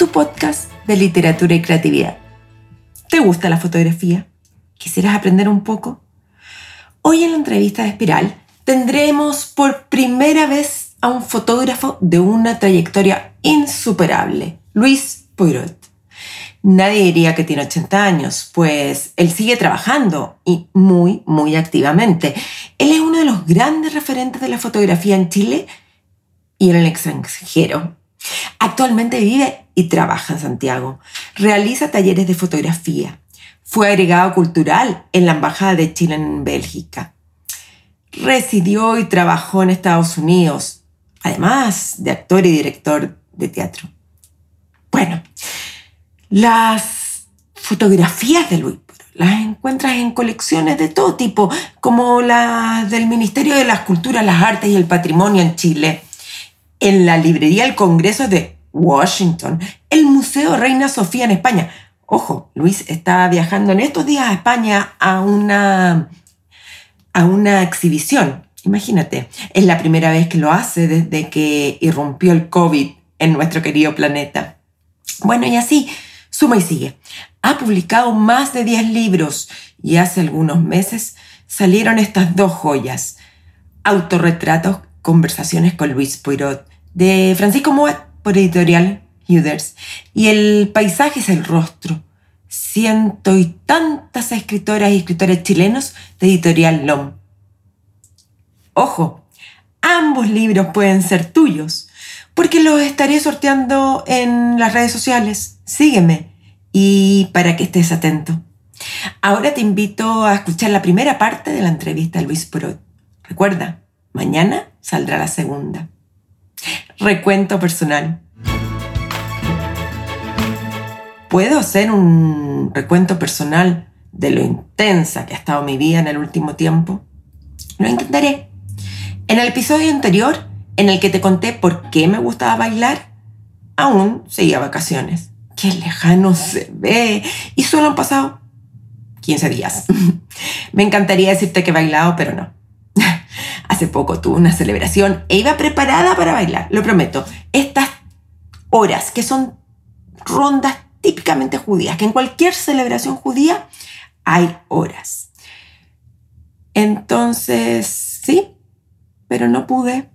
tu podcast de literatura y creatividad. ¿Te gusta la fotografía? ¿Quisieras aprender un poco? Hoy en la entrevista de Espiral tendremos por primera vez a un fotógrafo de una trayectoria insuperable, Luis Poirot. Nadie diría que tiene 80 años, pues él sigue trabajando y muy, muy activamente. Él es uno de los grandes referentes de la fotografía en Chile y en el extranjero. Actualmente vive y trabaja en Santiago. Realiza talleres de fotografía. Fue agregado cultural en la Embajada de Chile en Bélgica. Residió y trabajó en Estados Unidos, además de actor y director de teatro. Bueno, las fotografías de Luis las encuentras en colecciones de todo tipo, como las del Ministerio de las Culturas, las Artes y el Patrimonio en Chile, en la Librería del Congreso de Washington, el Museo Reina Sofía en España. Ojo, Luis está viajando en estos días a España a una, a una exhibición. Imagínate, es la primera vez que lo hace desde que irrumpió el COVID en nuestro querido planeta. Bueno, y así, Suma y sigue. Ha publicado más de 10 libros y hace algunos meses salieron estas dos joyas. Autorretratos, conversaciones con Luis Poirot, de Francisco Moat por editorial Huders. Y el paisaje es el rostro. Ciento y tantas escritoras y escritores chilenos de editorial LOM. Ojo, ambos libros pueden ser tuyos, porque los estaré sorteando en las redes sociales. Sígueme y para que estés atento. Ahora te invito a escuchar la primera parte de la entrevista a Luis Prot. Recuerda, mañana saldrá la segunda. Recuento personal. ¿Puedo hacer un recuento personal de lo intensa que ha estado mi vida en el último tiempo? Lo intentaré. En el episodio anterior, en el que te conté por qué me gustaba bailar, aún seguía vacaciones qué lejano se ve. Y solo han pasado 15 días. Me encantaría decirte que he bailado, pero no. Hace poco tuve una celebración e iba preparada para bailar, lo prometo. Estas horas, que son rondas típicamente judías, que en cualquier celebración judía hay horas. Entonces, sí, pero no pude.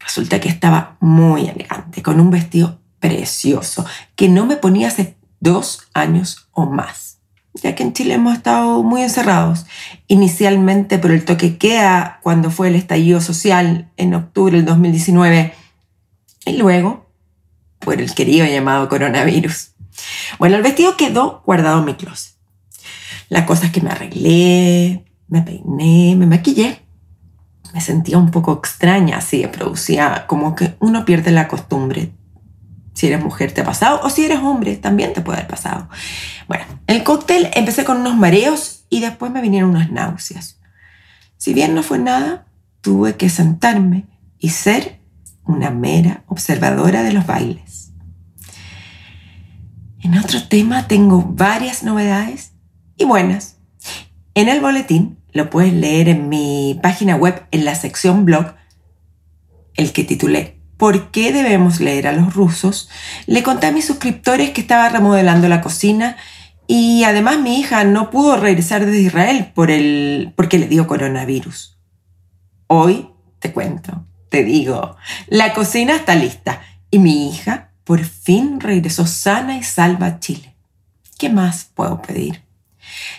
Resulta que estaba muy elegante, con un vestido precioso que no me ponía hace dos años o más, ya que en Chile hemos estado muy encerrados, inicialmente por el toque queda cuando fue el estallido social en octubre del 2019 y luego por el querido llamado coronavirus. Bueno, el vestido quedó guardado en mi closet. La cosa es que me arreglé, me peiné, me maquillé. Me sentía un poco extraña, así, producía como que uno pierde la costumbre si eres mujer te ha pasado o si eres hombre también te puede haber pasado. Bueno, el cóctel empecé con unos mareos y después me vinieron unas náuseas. Si bien no fue nada, tuve que sentarme y ser una mera observadora de los bailes. En otro tema tengo varias novedades y buenas. En el boletín lo puedes leer en mi página web en la sección blog, el que titulé por qué debemos leer a los rusos, le conté a mis suscriptores que estaba remodelando la cocina y además mi hija no pudo regresar desde Israel por el, porque le dio coronavirus. Hoy te cuento, te digo, la cocina está lista y mi hija por fin regresó sana y salva a Chile. ¿Qué más puedo pedir?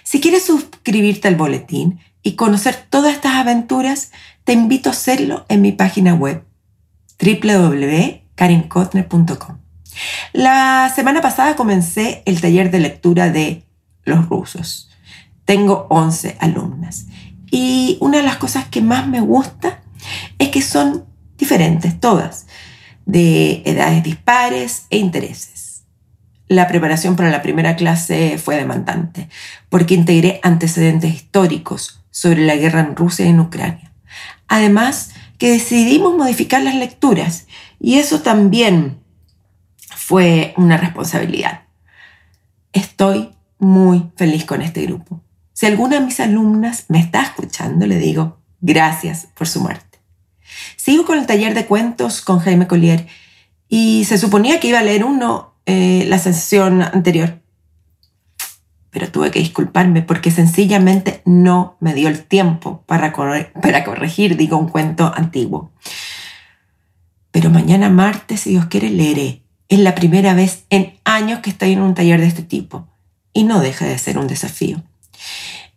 Si quieres suscribirte al boletín y conocer todas estas aventuras, te invito a hacerlo en mi página web www.karenkotner.com. La semana pasada comencé el taller de lectura de los rusos. Tengo 11 alumnas y una de las cosas que más me gusta es que son diferentes todas. de edades dispares e intereses. La preparación para la primera clase fue demandante, porque integré antecedentes históricos sobre la guerra en Rusia y en Ucrania. Además, que decidimos modificar las lecturas, y eso también fue una responsabilidad. Estoy muy feliz con este grupo. Si alguna de mis alumnas me está escuchando, le digo gracias por su muerte. Sigo con el taller de cuentos con Jaime Collier y se suponía que iba a leer uno eh, la sesión anterior. Pero tuve que disculparme porque sencillamente no me dio el tiempo para, corregir, digo, un cuento antiguo. Pero mañana martes, si Dios quiere, leeré. Es la primera vez en años que estoy en un taller de este tipo y no deja de ser un desafío.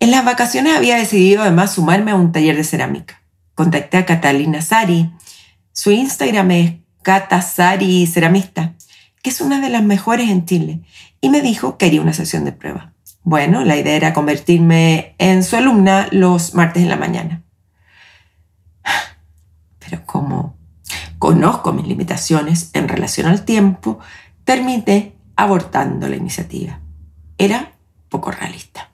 En las vacaciones había decidido además sumarme a un taller de cerámica. Contacté a Catalina Sari. Su Instagram es Catasari Ceramista, que es una de las mejores en Chile, y me dijo que haría una sesión de prueba. Bueno, la idea era convertirme en su alumna los martes en la mañana. Pero como conozco mis limitaciones en relación al tiempo, terminé abortando la iniciativa. Era poco realista.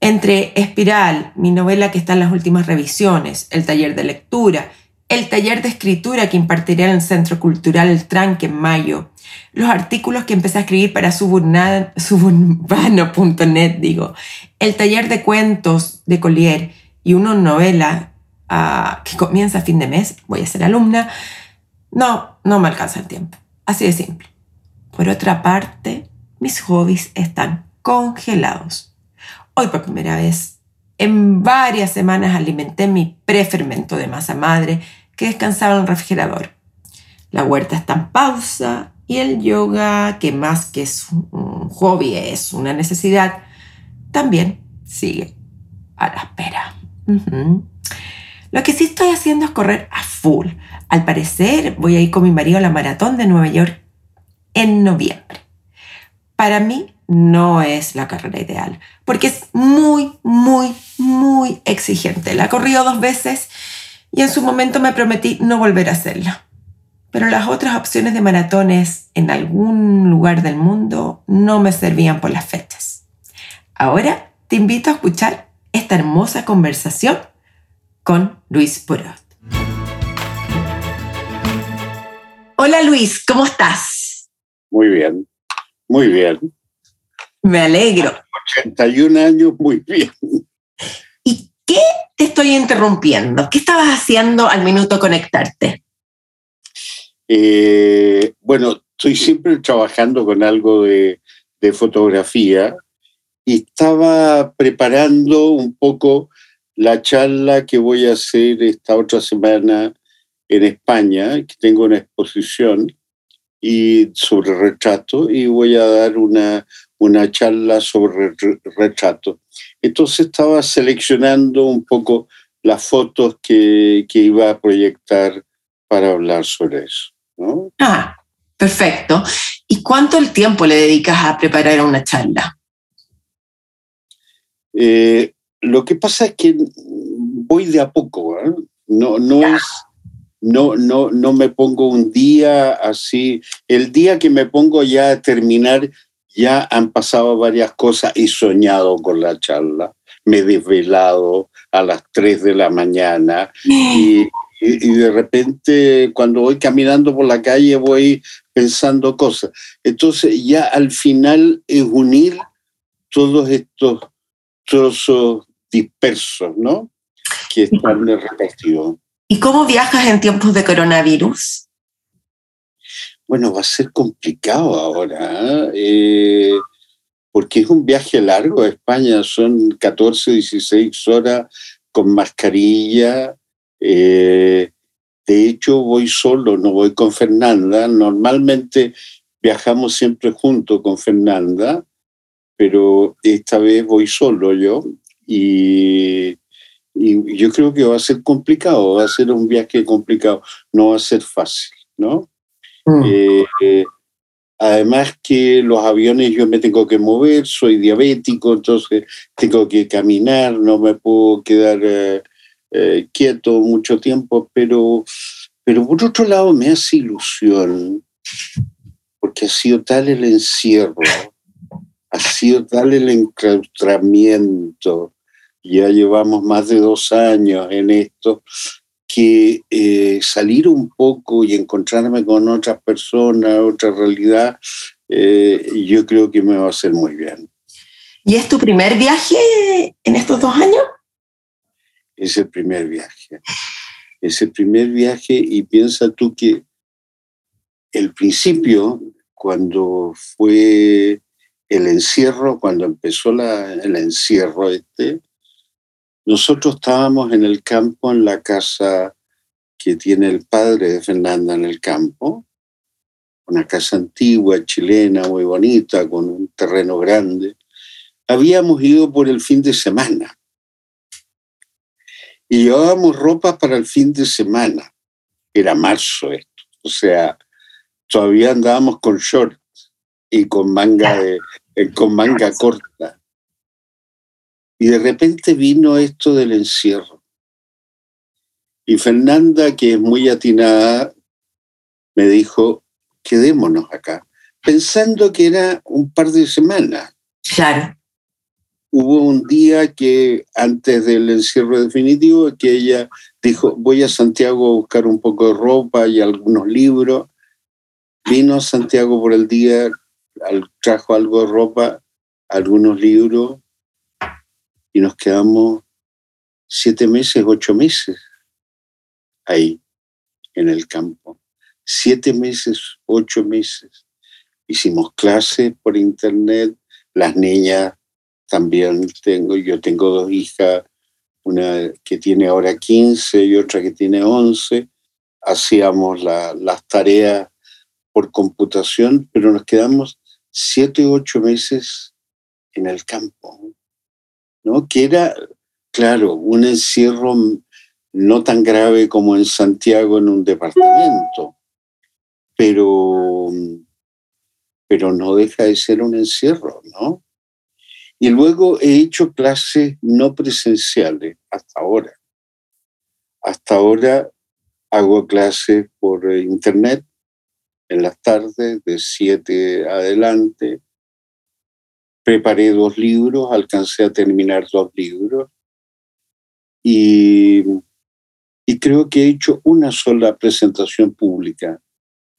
Entre Espiral, mi novela que está en las últimas revisiones, el taller de lectura, el taller de escritura que impartiré en el Centro Cultural El Tranque en mayo, los artículos que empecé a escribir para suburbano.net, digo, el taller de cuentos de Collier y una novela uh, que comienza a fin de mes, voy a ser alumna, no, no me alcanza el tiempo. Así de simple. Por otra parte, mis hobbies están congelados. Hoy por primera vez en varias semanas alimenté mi prefermento de masa madre que descansaba en el refrigerador. La huerta está en pausa y el yoga, que más que es un hobby es una necesidad, también sigue a la espera. Lo que sí estoy haciendo es correr a full. Al parecer voy a ir con mi marido a la maratón de Nueva York en noviembre. Para mí no es la carrera ideal, porque es muy, muy, muy exigente. La he corrido dos veces y en su momento me prometí no volver a hacerla. Pero las otras opciones de maratones en algún lugar del mundo no me servían por las fechas. Ahora te invito a escuchar esta hermosa conversación con Luis Purot. Hola Luis, ¿cómo estás? Muy bien, muy bien. Me alegro. 81 años, muy bien. ¿Y qué te estoy interrumpiendo? ¿Qué estabas haciendo al minuto conectarte? Eh, bueno, estoy siempre trabajando con algo de, de fotografía y estaba preparando un poco la charla que voy a hacer esta otra semana en España, que tengo una exposición y sobre retrato y voy a dar una, una charla sobre retrato. Entonces estaba seleccionando un poco las fotos que, que iba a proyectar para hablar sobre eso. ¿No? Ah, perfecto. ¿Y cuánto el tiempo le dedicas a preparar una charla? Eh, lo que pasa es que voy de a poco, ¿eh? no, no es no, no, no me pongo un día así. El día que me pongo ya a terminar, ya han pasado varias cosas. He soñado con la charla, me he desvelado a las 3 de la mañana y, y, de repente cuando voy caminando por la calle voy pensando cosas. Entonces ya al final es unir todos estos trozos dispersos, ¿no? Que están repartidos. ¿Y cómo viajas en tiempos de coronavirus? Bueno, va a ser complicado ahora, ¿eh? porque es un viaje largo a España, son 14, 16 horas con mascarilla. Eh, de hecho, voy solo, no voy con Fernanda. Normalmente viajamos siempre junto con Fernanda, pero esta vez voy solo yo y y yo creo que va a ser complicado, va a ser un viaje complicado, no va a ser fácil, ¿no? Mm. Eh, además que los aviones yo me tengo que mover, soy diabético, entonces tengo que caminar, no me puedo quedar eh, quieto mucho tiempo, pero, Pero por otro lado me hace ilusión, porque ha sido tal el encierro, ha sido tal el enclaustramiento, ya llevamos más de dos años en esto, que eh, salir un poco y encontrarme con otras personas, otra realidad, eh, yo creo que me va a hacer muy bien. ¿Y es tu primer viaje en estos dos años? Es el primer viaje. Es el primer viaje y piensa tú que el principio, cuando fue el encierro, cuando empezó la, el encierro este, nosotros estábamos en el campo, en la casa que tiene el padre de Fernanda en el campo, una casa antigua, chilena, muy bonita, con un terreno grande. Habíamos ido por el fin de semana y llevábamos ropa para el fin de semana. Era marzo esto, o sea, todavía andábamos con short y con manga, eh, con manga corta. Y de repente vino esto del encierro. Y Fernanda, que es muy atinada, me dijo, quedémonos acá, pensando que era un par de semanas. Claro. Hubo un día que antes del encierro definitivo, que ella dijo, voy a Santiago a buscar un poco de ropa y algunos libros. Vino a Santiago por el día, trajo algo de ropa, algunos libros y nos quedamos siete meses, ocho meses ahí, en el campo. Siete meses, ocho meses. Hicimos clases por internet, las niñas también tengo, yo tengo dos hijas, una que tiene ahora 15 y otra que tiene 11. Hacíamos las tareas por computación, pero nos quedamos siete, ocho meses en el campo. ¿no? que era, claro, un encierro no tan grave como en Santiago en un departamento, pero, pero no deja de ser un encierro, ¿no? Y luego he hecho clases no presenciales hasta ahora. Hasta ahora hago clases por internet en las tardes de 7 adelante preparé dos libros, alcancé a terminar dos libros y, y creo que he hecho una sola presentación pública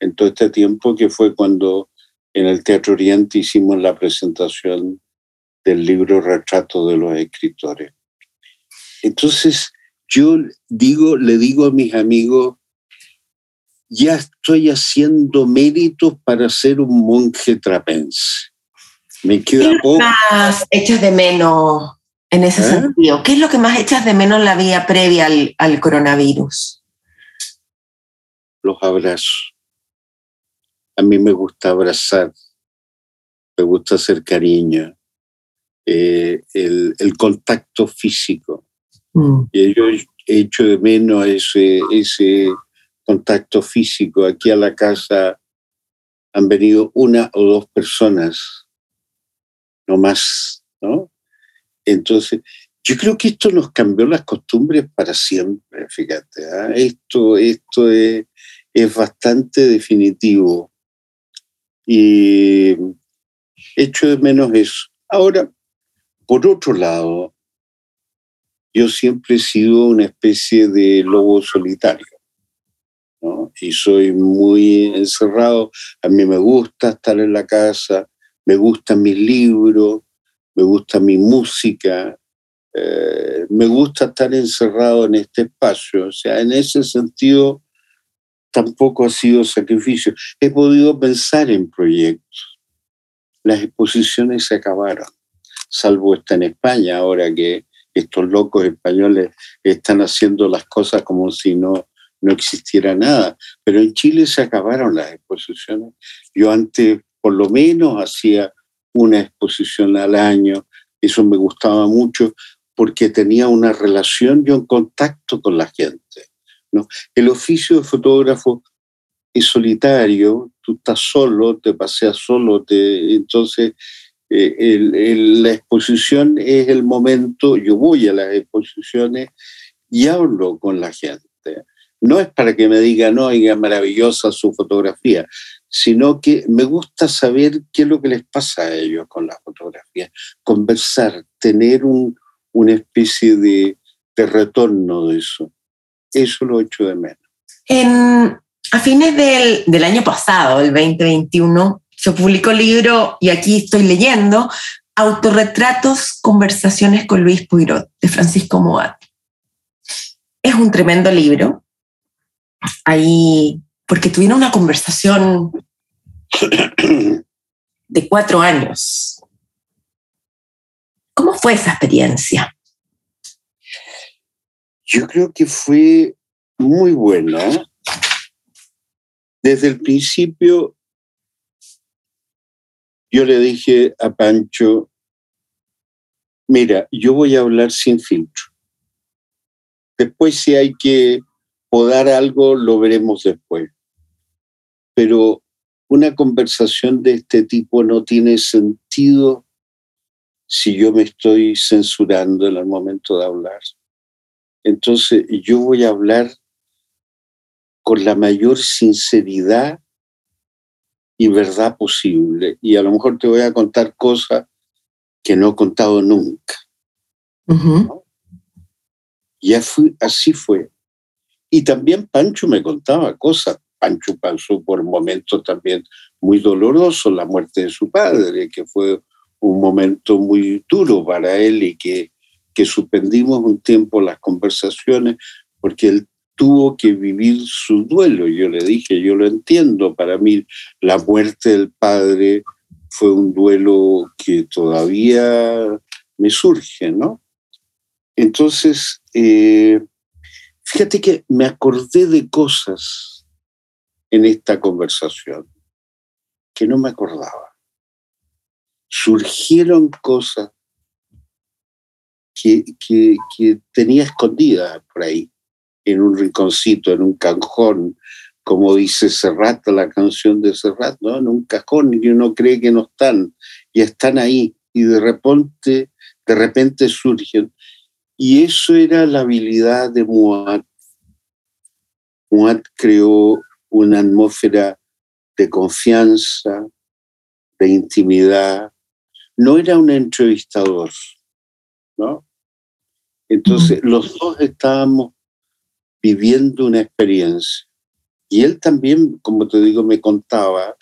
en todo este tiempo, que fue cuando en el Teatro Oriente hicimos la presentación del libro Retrato de los Escritores. Entonces, yo digo, le digo a mis amigos, ya estoy haciendo méritos para ser un monje trapense. Me queda ¿Qué poco. más echas de menos en ese ¿Eh? sentido? ¿Qué es lo que más echas de menos en la vida previa al, al coronavirus? Los abrazos. A mí me gusta abrazar, me gusta hacer cariño, eh, el, el, contacto físico. Mm. Y yo he hecho de menos ese, ese contacto físico. Aquí a la casa han venido una o dos personas no más, ¿no? Entonces, yo creo que esto nos cambió las costumbres para siempre, fíjate. ¿ah? Esto, esto es, es, bastante definitivo. Y echo de menos eso. Ahora, por otro lado, yo siempre he sido una especie de lobo solitario. ¿no? Y soy muy encerrado. A mí me gusta estar en la casa, me gustan mis libros, me gusta mi música, eh, me gusta estar encerrado en este espacio. O sea, en ese sentido tampoco ha sido sacrificio. He podido pensar en proyectos. Las exposiciones se acabaron, salvo esta en España, ahora que estos locos españoles están haciendo las cosas como si no, no existiera nada. Pero en Chile se acabaron las exposiciones. Yo antes por lo menos hacía una exposición al año. Eso me gustaba mucho porque tenía una relación y un contacto con la gente. ¿no? El oficio de fotógrafo es solitario, tú estás solo, te paseas solo, te, entonces eh, la exposición es el momento, yo voy a las exposiciones y hablo con la gente. no es para que me digan, oiga, maravillosa su fotografía, sino que me gusta saber qué es lo que les pasa a ellos con la fotografía, conversar, tener un, una especie de, retorno de eso. Eso lo echo de menos. En, a fines del año pasado, el 2021, se publicó el libro, y aquí estoy leyendo, Autorretratos, Conversaciones con Luis Puirot, de Francisco Moat. Es un tremendo libro. Ahí porque tuvieron una conversación de cuatro años. ¿Cómo fue esa experiencia? Yo creo que fue muy buena. Desde el principio, yo le dije a Pancho, mira, yo voy a hablar sin filtro. Después si hay que podar algo, lo veremos después pero una conversación de este tipo no tiene sentido si yo me estoy censurando en el momento de hablar. Entonces yo voy a hablar con la mayor sinceridad y verdad posible. Y a lo mejor te voy a contar cosas que no he contado nunca. Y así fue. Y también Pancho me contaba cosas Pancho pasó por momentos también muy dolorosos, la muerte de su padre, que fue un momento muy duro para él y que, que suspendimos un tiempo las conversaciones porque él tuvo que vivir su duelo. Yo le dije, yo lo entiendo, para mí la muerte del padre fue un duelo que todavía me surge, ¿no? Entonces, eh, fíjate que me acordé de cosas en esta conversación que no me acordaba. Surgieron cosas que, que, tenía escondidas por ahí, en un rinconcito, en un cajón, como dice Serrat, la canción de Serrat, ¿no? en un cajón y uno cree que no están, y están ahí, y de repente, de repente surgen. Y eso era la habilidad de Muad. Muad creó una atmósfera de confianza, de intimidad. No era un entrevistador, ¿no? Entonces, los dos estábamos viviendo una experiencia. Y él también, como te digo, me contaba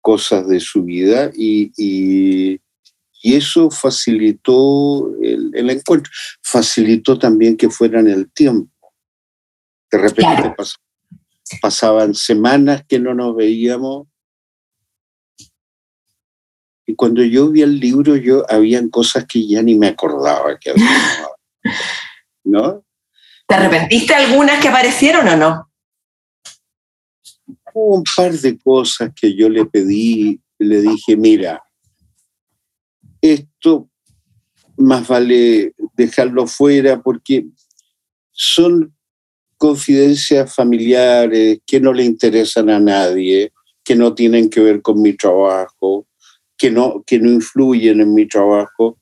cosas de su vida y, y, eso facilitó el, el, encuentro. Facilitó también que fuera en el tiempo. De repente pasaban semanas que no nos veíamos. Y cuando yo vi el libro, yo habían cosas que ya ni me acordaba que había. ¿No? ¿Te arrepentiste algunas que aparecieron o no? Hubo un par de cosas que yo le pedí, le dije, mira, esto más vale dejarlo fuera porque son confidencias familiares que no le interesan a nadie, que no tienen que ver con mi trabajo, que no, que no influyen en mi trabajo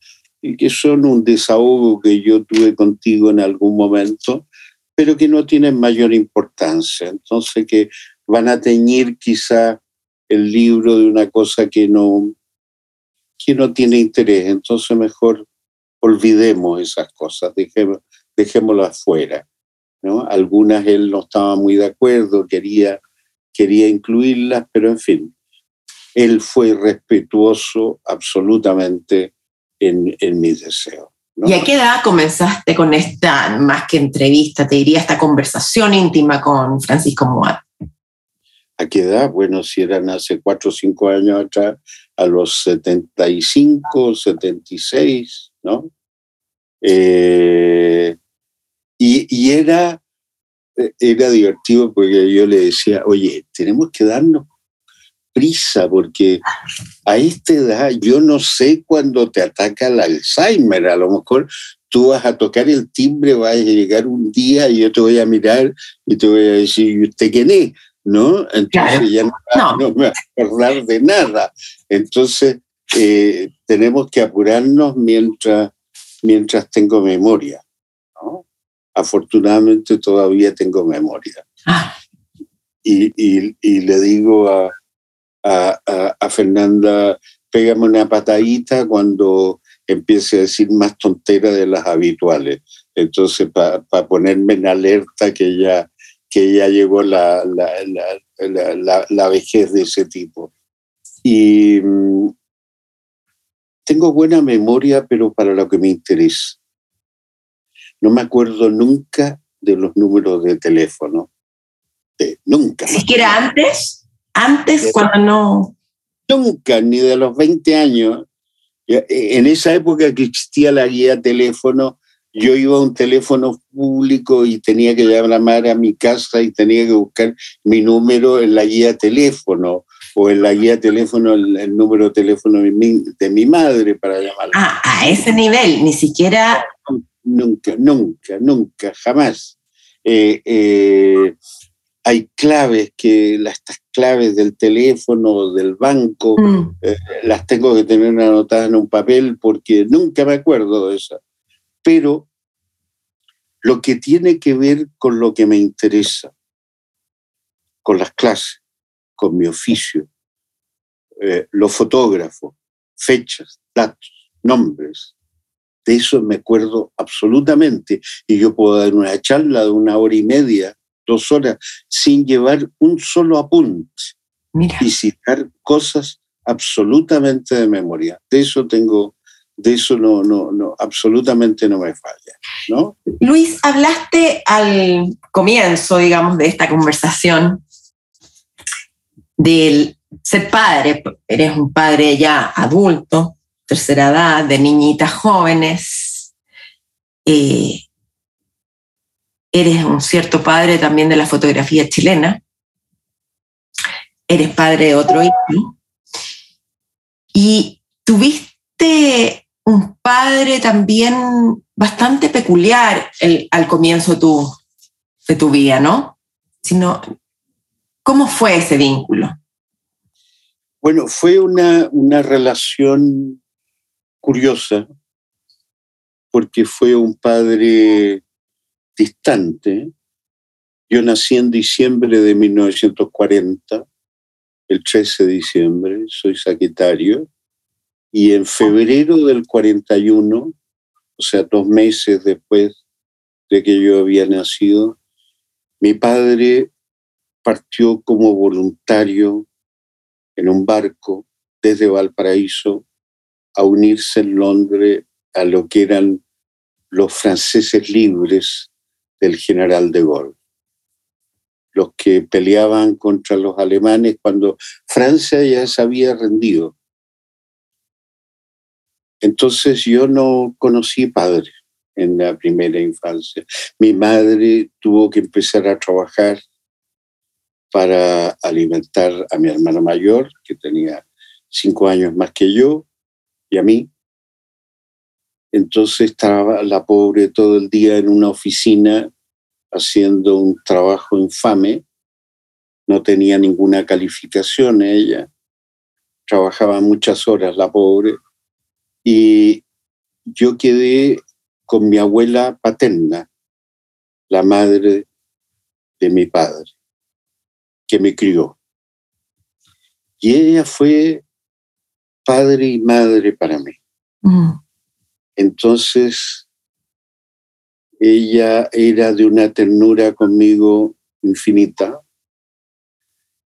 y que son un desahogo que yo tuve contigo en algún momento, pero que no tienen mayor importancia. Entonces que van a teñir quizá el libro de una cosa que no, que no tiene interés. Entonces mejor olvidemos esas cosas, dejemos, dejémoslas fuera. Algunas él no estaba muy de acuerdo, quería, quería incluirlas, pero en fin, él fue respetuoso absolutamente en, en mis deseos. ¿Y a qué edad comenzaste con esta, más que entrevista, te diría, esta conversación íntima con Francisco Moat? ¿A qué edad? Bueno, si eran hace cuatro o cinco años atrás, a los 75, 76, ¿no? Eh, y, era, era divertido porque yo le decía, oye, tenemos que darnos prisa porque a esta edad yo no sé cuándo te ataca el Alzheimer, a lo mejor tú vas a tocar el timbre, vas a llegar un día y yo te voy a mirar y te voy a decir, ¿y usted quién es? ¿No? Entonces ya no, me voy a acordar de nada. Entonces eh, tenemos que apurarnos mientras, mientras tengo memoria. afortunadamente todavía tengo memoria. Ah, Y, y- y le digo a, a, a- a Fernanda, pégame una patadita cuando empiece a decir más tontera de las habituales. Entonces, para ponerme en alerta que ya, que ya llegó la, la, la, la- vejez de ese tipo. Y mm, tengo buena memoria, pero para lo que me interesa. No me acuerdo nunca de los números de teléfono. De- nunca. si siquiera antes, antes cuando no. nunca, ni de los 20 años. Eh, En esa época que existía la guía teléfono, yo iba a un teléfono público y tenía que llamar a mi casa y tenía que buscar mi número en la guía teléfono o en la guía teléfono el, el número de teléfono de mi, de mi madre para llamarla. Ah, a ese nivel, ni siquiera. Nunca, nunca, nunca, jamás. Eh, eh, hay claves que las estas claves del teléfono, del banco, Mm, las tengo que tener anotadas en un papel porque nunca me acuerdo de esas. Pero lo que tiene que ver con lo que me interesa, con las clases, con mi oficio, eh, los fotógrafos, fechas, datos, nombres, de eso me acuerdo absolutamente. Y yo puedo dar una charla de una hora y media, dos horas, sin llevar un solo apunte mira. y citar cosas absolutamente de memoria. De eso tengo, de eso no, no, no, absolutamente no me falla, ¿no? Luis, hablaste al comienzo, digamos, de esta conversación del ser padre. Eres un padre ya adulto, tercera edad, de niñitas jóvenes. Eh, eres un cierto padre también de la fotografía chilena. Eres padre de otro hijo. Y tuviste un padre también bastante peculiar el- al comienzo de tu, vida, ¿no? Sino, ¿Cómo fue ese vínculo? Bueno, fue una, una relación curiosa porque fue un padre distante. Yo nací en diciembre de 1940, el 13 de diciembre, soy Sagitario, y en febrero del 41, o sea, dos meses después de que yo había nacido, mi padre partió como voluntario en un barco desde Valparaíso a unirse en Londres a lo que eran los franceses libres del general de Gaulle, los que peleaban contra los alemanes cuando Francia ya se había rendido. Entonces yo no conocí padre en la primera infancia. Mi madre tuvo que empezar a trabajar para alimentar a mi hermana mayor, que tenía cinco años más que yo, y a mí. Entonces estaba la pobre todo el día en una oficina haciendo un trabajo infame. No tenía ninguna calificación ella. Trabajaba muchas horas la pobre. Y yo quedé con mi abuela paterna, la madre de mi padre, que me crió. Y ella fue padre y madre para mí. Mm, Entonces, ella era de una ternura conmigo infinita,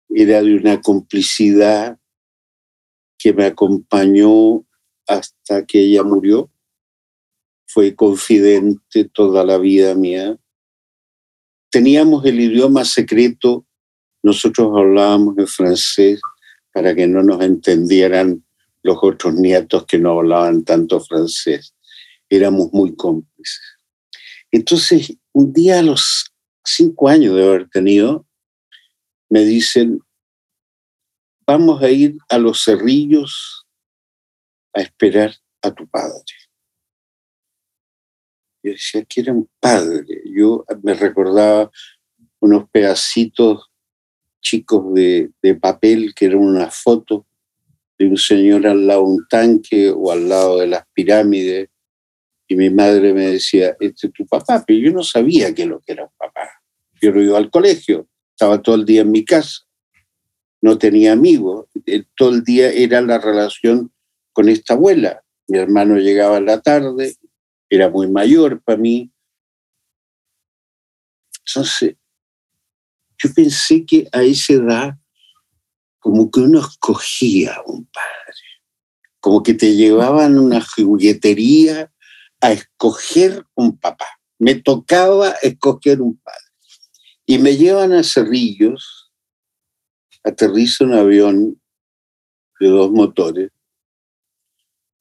era de una complicidad que me acompañó hasta que ella murió. Fue confidente toda la vida mía. Teníamos el idioma secreto, nosotros hablábamos en francés para que no nos entendieran los otros nietos que no hablaban tanto francés. Éramos muy cómplices. Entonces, un día a los cinco años de haber tenido, me dicen, vamos a ir a los cerrillos a esperar a tu padre. Yo decía que era un padre. Yo me recordaba unos pedacitos chicos de, de papel que eran una foto de un señor al lado de un tanque o al lado de las pirámides Y mi madre me decía, este es tu papá, pero yo no sabía que lo que era un papá. Yo no iba al colegio, estaba todo el día en mi casa, no tenía amigos, eh, todo el día era la relación con esta abuela. Mi hermano llegaba a la tarde, era muy mayor para mí. Entonces, yo pensé que a esa edad, como que uno escogía a un padre, como que te llevaban una juguetería a escoger un papá. Me tocaba escoger un padre. Y me llevan a Cerrillos, aterriza un avión de dos motores,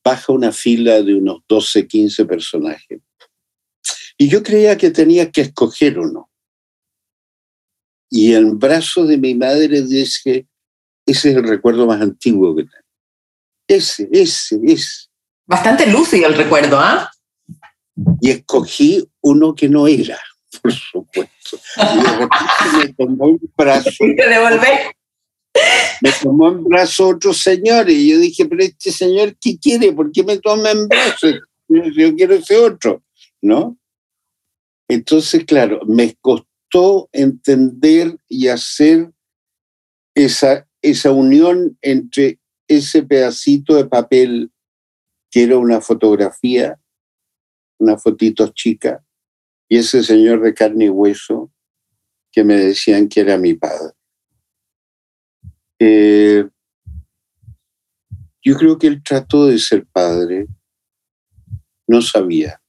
baja una fila de unos 12, 15 personajes. Y yo creía que tenía que escoger uno. Y en brazos de mi madre dije, ese es el recuerdo más antiguo que tengo. Ese, ese, ese. Bastante lúcido el recuerdo, ¿ah? Y escogí uno que no era, por supuesto. Y me tomó un brazo. Me tomó en brazo otro señor y yo dije, pero este señor, ¿qué quiere? ¿Por qué me toma en brazo? Yo quiero ese otro, ¿no? Entonces, claro, me costó entender y hacer esa, esa unión entre ese pedacito de papel que era una fotografía, una fotito chica, y ese señor de carne y hueso que me decían que era mi padre. Eh, yo creo que él trató de ser padre, no sabía,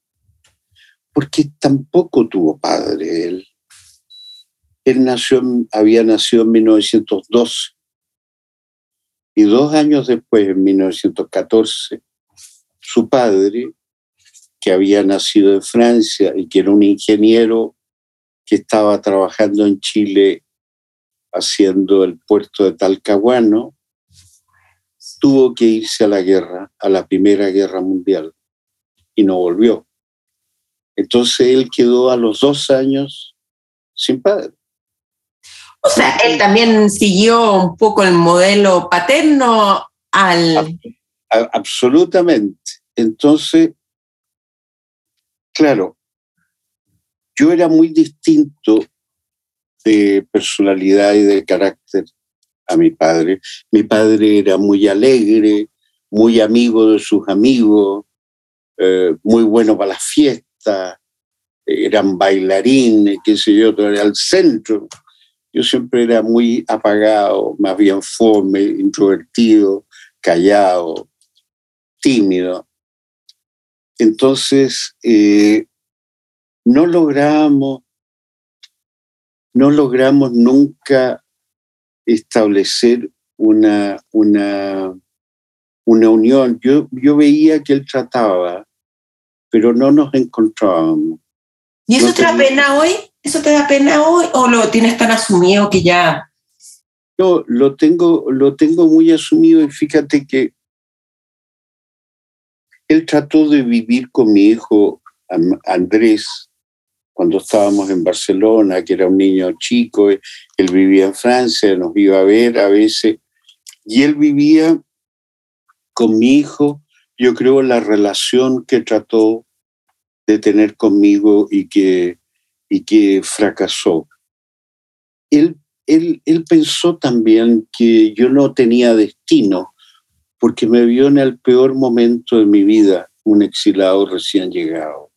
porque tampoco tuvo padre él. Él nació, había nacido en 1912 y dos años después, en 1914, su padre, que había nacido en Francia y que era un ingeniero que estaba trabajando en Chile haciendo el puerto de Talcahuano, tuvo que irse a la guerra, a la Primera Guerra Mundial, y no volvió. Entonces él quedó a los dos años sin padre. O sea, él también siguió un poco el modelo paterno al... Absolutamente. Entonces, claro, yo era muy distinto de personalidad y de carácter a mi padre. Mi padre era muy alegre, muy amigo de sus amigos, eh, muy bueno para las fiestas, eran bailarines, qué sé yo, era el centro. Yo siempre era muy apagado, más bien fome, introvertido, callado, tímido. Entonces, eh, no logramos no logramos nunca establecer una, una, una unión. Yo, yo veía que él trataba, pero no nos encontrábamos. ¿Y eso te da pena hoy? ¿Eso te da pena hoy o lo tienes tan asumido que ya... No, lo tengo, lo tengo muy asumido y fíjate que él trató de vivir con mi hijo Andrés cuando estábamos en Barcelona, que era un niño chico, él vivía en Francia, nos iba a ver a veces, y él vivía con mi hijo, yo creo, la relación que trató de tener conmigo y que, y que fracasó. Él, él, él pensó también que yo no tenía destino, porque me vio en el peor momento de mi vida, un exilado recién llegado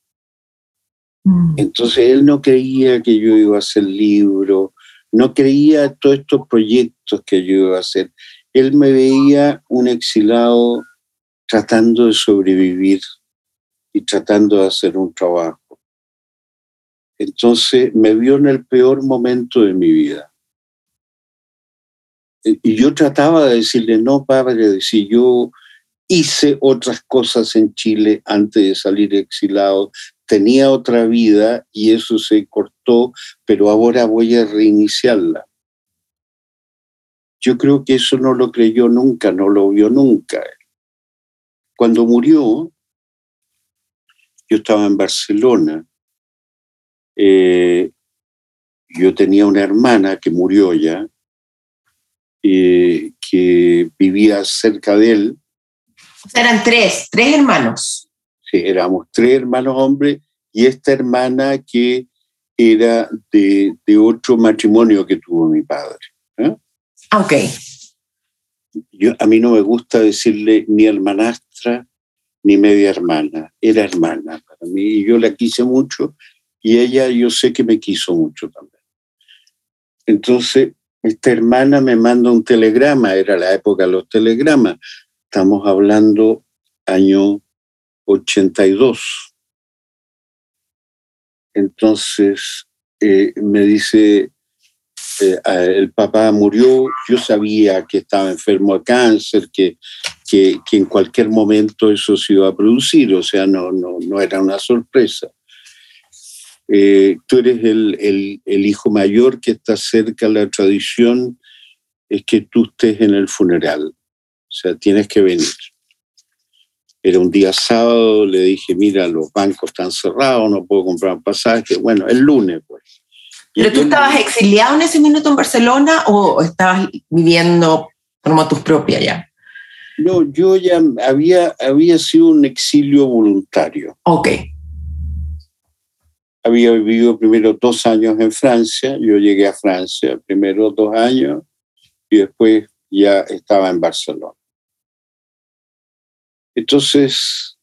Mm. Entonces él no creía que yo iba a hacer libro, no creía todos estos proyectos que yo iba a hacer. Él me veía un exilado tratando de sobrevivir y tratando de hacer un trabajo. Entonces me vio en el peor momento de mi vida. Y yo trataba de decirle, no, padre, si yo hice otras cosas en Chile antes de salir exilado, tenía otra vida y eso se cortó, pero ahora voy a reiniciarla. Yo creo que eso no lo creyó nunca, no lo vio nunca. Cuando murió, yo estaba en Barcelona, eh, yo tenía una hermana que murió ya, eh, que vivía cerca de él. eran tres, tres hermanos. Sí, éramos tres hermanos hombres y esta hermana que era de, otro matrimonio que tuvo mi padre. ¿eh? Ok. Yo, a mí no me gusta decirle ni hermanastra ni media hermana, era hermana para mí y yo la quise mucho y ella yo sé que me quiso mucho también. Entonces, esta hermana me manda un telegrama, era la época de los telegramas, estamos hablando año 82. Entonces eh, me dice, eh, el papá murió, yo sabía que estaba enfermo de cáncer, que, que, en cualquier momento eso se iba a producir, o sea, no, no, no era una sorpresa. Eh, tú eres el, el, el, hijo mayor que está cerca, la tradición es que tú estés en el funeral, o sea, tienes que venir. Era un día sábado, le dije, mira, los bancos están cerrados, no puedo comprar un pasaje. Bueno, el lunes, pues. ¿Pero tú estabas exiliado en ese minuto en Barcelona o estabas viviendo como tus propias ya? No, yo ya había, había sido un exilio voluntario. Ok. Había vivido primero dos años en Francia, yo llegué a Francia, primero dos años, y después ya estaba en Barcelona. Entonces,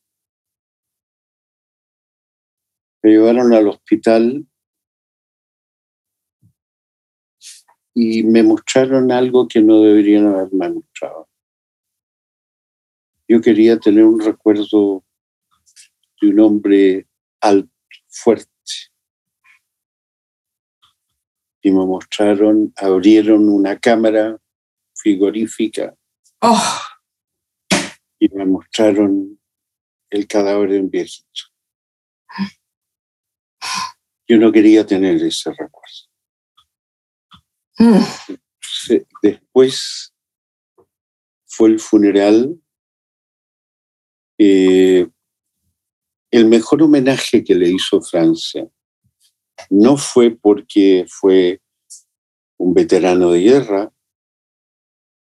me llevaron al hospital y me mostraron algo que no deberían haberme mostrado. Yo quería tener un recuerdo de un hombre alto, fuerte. Y me mostraron, abrieron una cámara frigorífica. Oh y me mostraron el cadáver de un viejito. Yo no quería tener ese recuerdo. Mm. Después fue el funeral. Eh, el mejor homenaje que le hizo Francia no fue porque fue un veterano de guerra,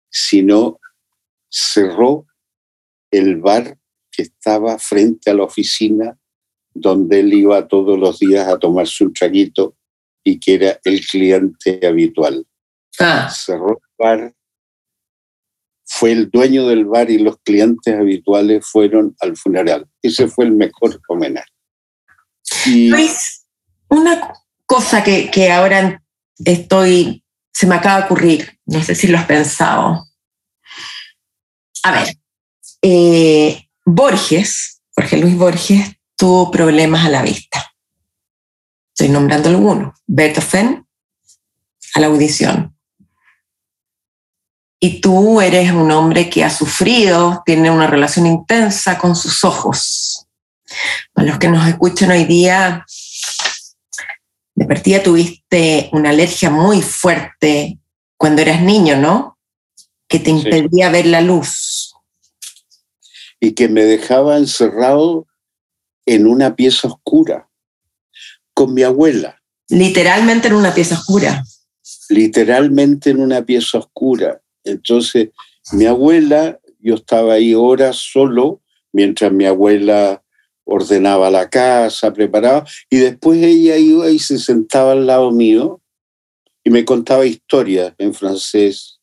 sino cerró el bar que estaba frente a la oficina donde él iba todos los días a tomarse un traguito y que era el cliente habitual. Ah. Cerró el bar, fue el dueño del bar y los clientes habituales fueron al funeral. Ese fue el mejor homenaje. Luis, una cosa que, que ahora estoy, se me acaba de ocurrir, no sé si lo has pensado. A ver, eh, Borges, Jorge Luis Borges, tuvo problemas a la vista. Estoy nombrando algunos. Beethoven, a la audición. Y tú eres un hombre que ha sufrido, tiene una relación intensa con sus ojos. Para los que nos escuchan hoy día, de partida tuviste una alergia muy fuerte cuando eras niño, ¿no? Que te impedía ver la luz y que me dejaba encerrado en una pieza oscura con mi abuela. Literalmente en una pieza oscura. Literalmente en una pieza oscura. Entonces, mi abuela, yo estaba ahí horas solo, mientras mi abuela ordenaba la casa, preparaba, y después ella iba y se sentaba al lado mío y me contaba historias en francés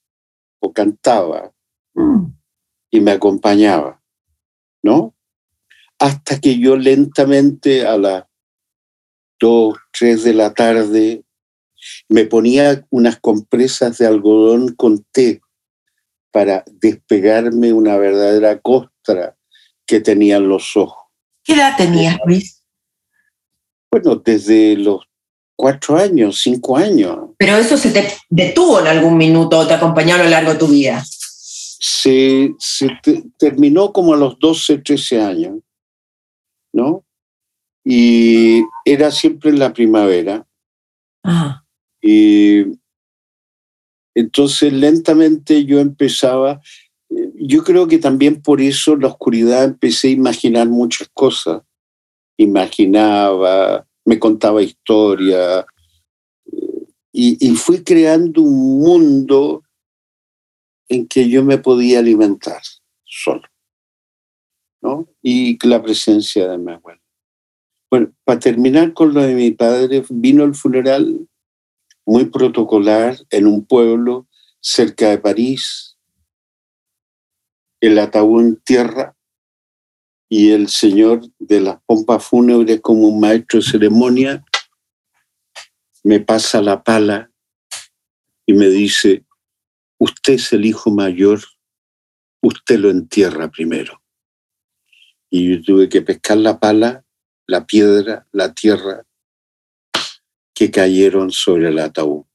o cantaba mm. y me acompañaba. ¿no? Hasta que yo lentamente a las dos, tres de la tarde me ponía unas compresas de algodón con té para despegarme una verdadera costra que tenían los ojos. ¿Qué edad tenías, Luis? Bueno, desde los cuatro años, cinco años. Pero eso se te detuvo en algún minuto o te acompañó a lo largo de tu vida se, terminó como a los 12, 13 años, ¿no? Y era siempre en la primavera. Y entonces lentamente yo empezaba, yo creo que también por eso la oscuridad empecé a imaginar muchas cosas. Imaginaba, me contaba historias, y, y fui creando un mundo en que yo me podía alimentar solo. ¿no? Y la presencia de mi abuela. Bueno, para terminar con lo de mi padre, vino el funeral muy protocolar en un pueblo cerca de París, el ataúd en tierra y el señor de las pompas fúnebres como un maestro de ceremonia me pasa la pala y me dice, usted es el hijo mayor, usted lo entierra primero. Y yo tuve que pescar la pala, la piedra, la tierra que cayeron sobre el ataúd.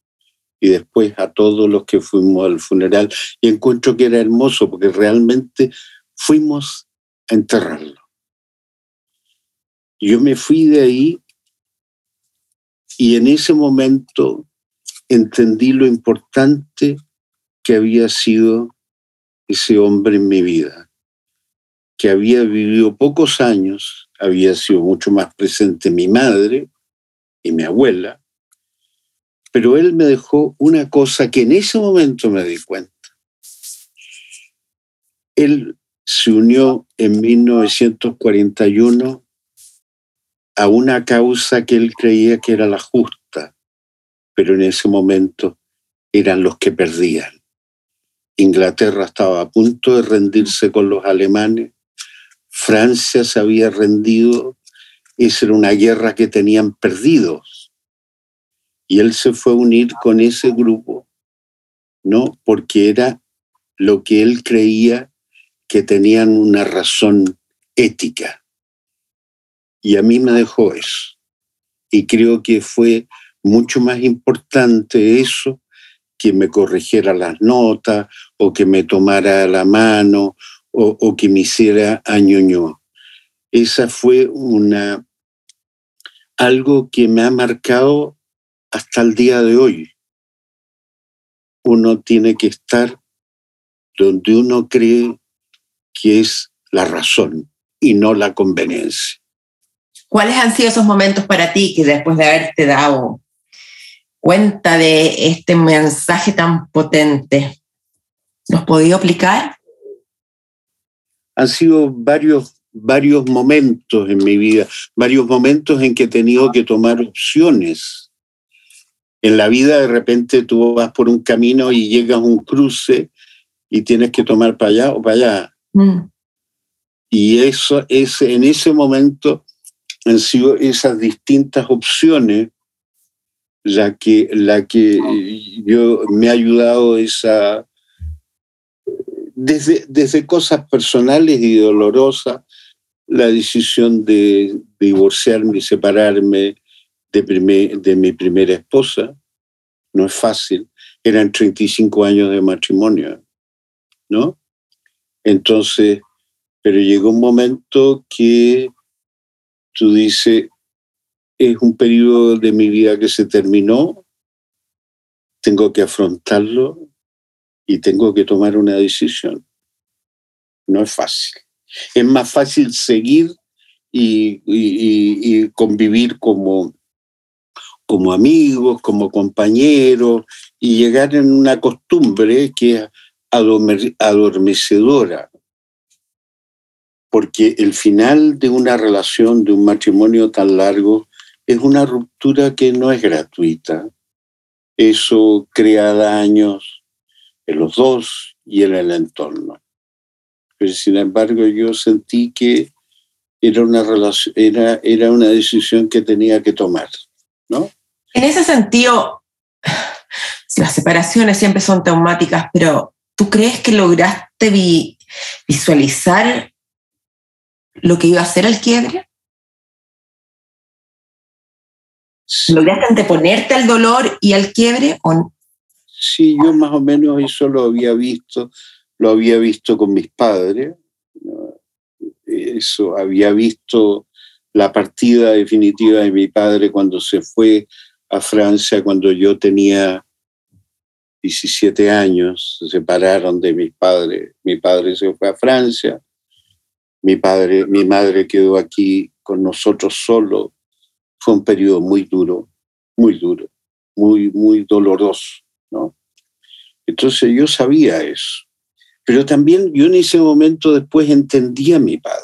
Y después a todos los que fuimos al funeral. Y encuentro que era hermoso porque realmente fuimos a enterrarlo. Yo me fui de ahí y en ese momento entendí lo importante que había sido ese hombre en mi vida, que había vivido pocos años, había sido mucho más presente mi madre y mi abuela, pero él me dejó una cosa que en ese momento me di cuenta. Él se unió en 1941 a una causa que él creía que era la justa, pero en ese momento eran los que perdían. Inglaterra estaba a punto de rendirse con los alemanes, Francia se había rendido, esa era una guerra que tenían perdidos. Y él se fue a unir con ese grupo, ¿no? Porque era lo que él creía que tenían una razón ética. Y a mí me dejó eso. Y creo que fue mucho más importante eso que me corrigiera las notas o que me tomara la mano o, que me hiciera añoño. Esa fue una algo que me ha marcado hasta el día de hoy. Uno tiene que estar donde uno cree que es la razón y no la conveniencia. ¿Cuáles han sido esos momentos para ti que después de haberte dado cuenta de este mensaje tan potente, ¿los podido aplicar? Han sido varios, varios momentos en mi vida, varios momentos en que he tenido que tomar opciones. En la vida de repente tú vas por un camino y llegas a un cruce y tienes que tomar para allá o para allá Mm. Y eso es, en ese momento han sido esas distintas opciones la que, la que yo me ha ayudado esa, desde, desde cosas personales y dolorosas, la decisión de divorciarme y separarme de, de mi primera esposa. No es fácil. Eran 35 años de matrimonio, ¿no? Entonces, pero llegó un momento que tú dices, es un periodo de mi vida que se terminó, tengo que afrontarlo y tengo que tomar una decisión. No es fácil. Es más fácil seguir y, convivir como, como amigos, como compañeros y llegar en una costumbre que adormecedora, porque el final de una relación, de un matrimonio tan largo, es una ruptura que no es gratuita. Eso crea daños en los dos y en el entorno. Pero sin embargo yo sentí que era una, relación, era, era una decisión que tenía que tomar, ¿no? En ese sentido, las separaciones siempre son traumáticas, pero ¿Tú crees que lograste visualizar lo que iba a ser el quiebre? ¿Lograste anteponerte al dolor y al quiebre? Sí, yo más o menos eso lo había visto, lo había visto con mis padres, eso había visto la partida definitiva de mi padre cuando se fue a Francia, cuando yo tenía 17 años, se separaron de mis padres. Mi padre se fue a Francia, mi, padre, mi madre quedó aquí con nosotros solo. Fue un periodo muy duro, muy duro, muy, muy doloroso, ¿no? Entonces yo sabía eso. Pero también yo en ese momento después entendía a mi padre.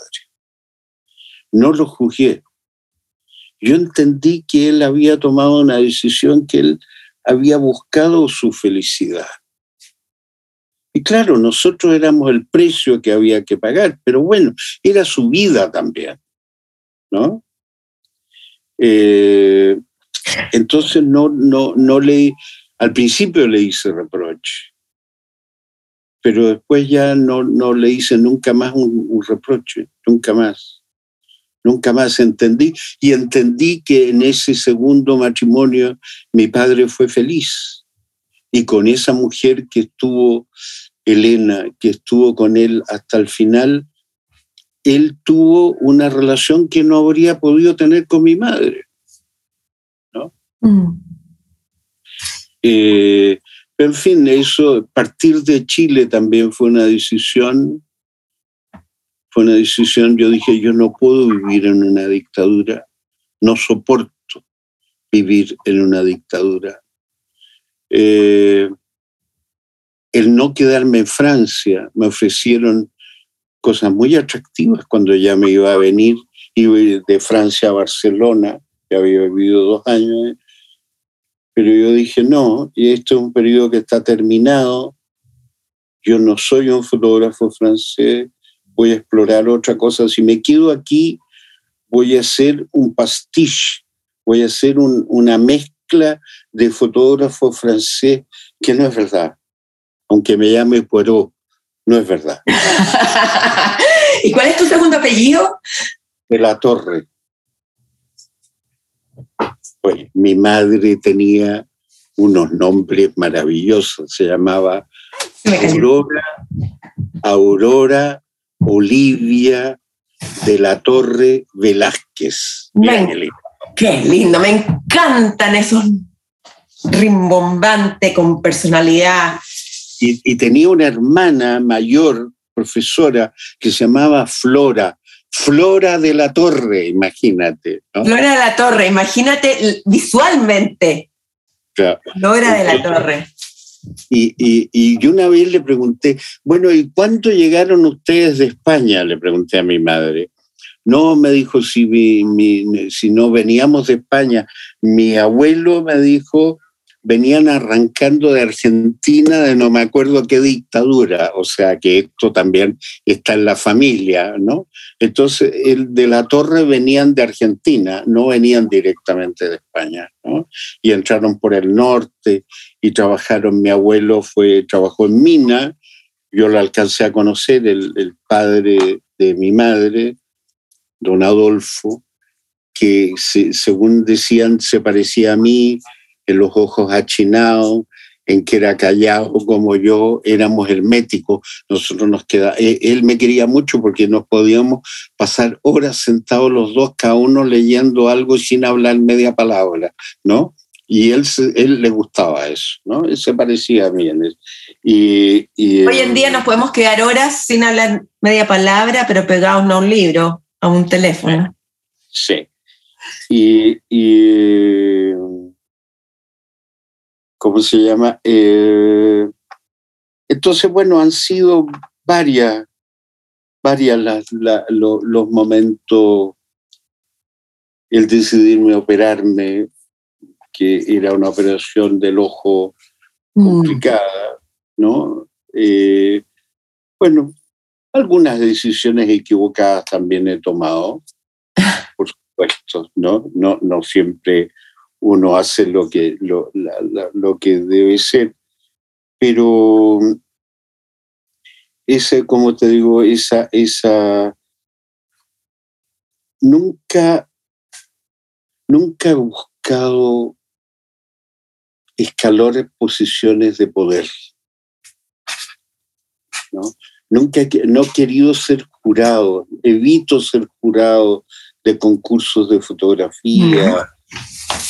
no lo juzgué. Yo entendí que él había tomado una decisión, que él había buscado su felicidad. Y claro, nosotros éramos el precio que había que pagar, pero bueno, era su vida también, ¿no? Eh, entonces no, no, no le, al principio le hice reproche, pero después ya no, no le hice nunca más un, reproche, nunca más. Nunca más entendí y entendí que en ese segundo matrimonio mi padre fue feliz y con esa mujer que estuvo, Elena, que estuvo con él hasta el final, él tuvo una relación que no habría podido tener con mi madre. ¿no? Mm. Eh, en fin, eso, partir de Chile también fue una decisión, fue una decisión, yo dije, yo no puedo vivir en una dictadura, no soporto vivir en una dictadura. Eh, el no quedarme en Francia, me ofrecieron cosas muy atractivas cuando ya me iba a venir, iba de Francia a Barcelona, ya había vivido dos años, pero yo dije, no, y esto es un periodo que está terminado, yo no soy un fotógrafo francés, voy a explorar otra cosa. Si me quedo aquí, voy a hacer un pastiche, voy a hacer una mezcla de fotógrafo francés que no es verdad. Aunque me llame Poirot, no es verdad. ¿Y cuál es tu segundo apellido? De la Torre. Pues mi madre tenía unos nombres maravillosos, se llamaba Aurora, Aurora Olivia de la Torre Velázquez. qué lindo, me encantan esos rimbombantes con personalidad. y, tenía una hermana mayor, profesora, que se llamaba Flora, Flora de la Torre, imagínate. Flora de la Torre, imagínate visualmente. Flora de la Torre. Y, y, yo una vez le pregunté, bueno, ¿y cuánto llegaron ustedes de España? Le pregunté a mi madre. No, me dijo, si, si no veníamos de España, mi abuelo me dijo venían arrancando de Argentina de no me acuerdo qué dictadura, o sea que esto también está en la familia, ¿no? Entonces, el de la torre venían de Argentina, no venían directamente de España, ¿no? Y entraron por el norte y trabajaron, mi abuelo fue, trabajó en Mina, yo lo alcancé a conocer, el, el padre de mi madre, don Adolfo, que según decían se parecía a mí, en los ojos achinados, en que era callado como yo, éramos herméticos. Nosotros nos queda, eh, él me quería mucho porque nos podíamos pasar horas sentados los dos, cada uno leyendo algo sin hablar media palabra, ¿no? Y él, él le gustaba eso, ¿no? Él se parecía a mí. Y, y, Hoy en día nos podemos quedar horas sin hablar media palabra, pero pegados a un libro, a un teléfono. Sí. Y, y ¿cómo se llama? Eh, entonces, bueno, han sido varias, varias los momentos, el decidirme operarme, que era una operación del ojo mm. complicada, ¿no? Eh, bueno, algunas decisiones equivocadas también he tomado, por supuesto, ¿no? No, no siempre uno hace lo que, lo, lo que debe ser. Pero ese, como te digo, esa, esa nunca, nunca he buscado escalar posiciones de poder. ¿no? Nunca no he querido ser jurado, evito ser jurado de concursos de fotografía,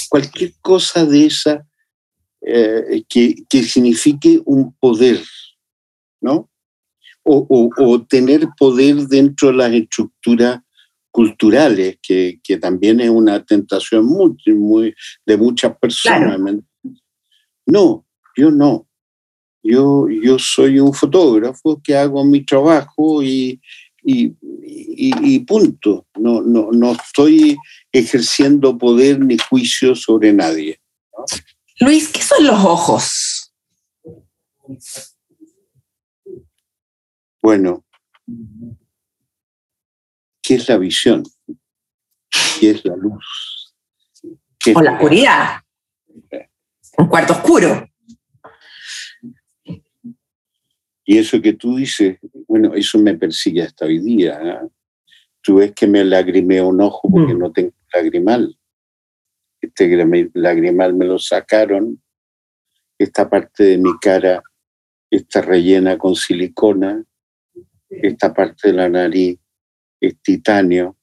cualquier cosa de esa eh, que, signifique un poder, ¿no? O, tener poder dentro de las estructuras culturales, que, también es una tentación muy, muy de muchas personas. No, yo no. Yo, yo soy un fotógrafo que hago mi trabajo y, Y, y, punto. No, no, no estoy ejerciendo poder ni juicio sobre nadie. Luis, ¿qué son los ojos? Bueno, ¿qué es la visión? ¿Qué es la luz? o la oscuridad. Un cuarto oscuro. Y eso que tú dices, bueno, eso me persigue hasta hoy día. ¿eh? Tú ves que me lagrimeo un ojo porque mm. no tengo lagrimal. Este lagrimal me lo sacaron. Esta parte de mi cara está rellena con silicona. Esta parte de la nariz es titanio.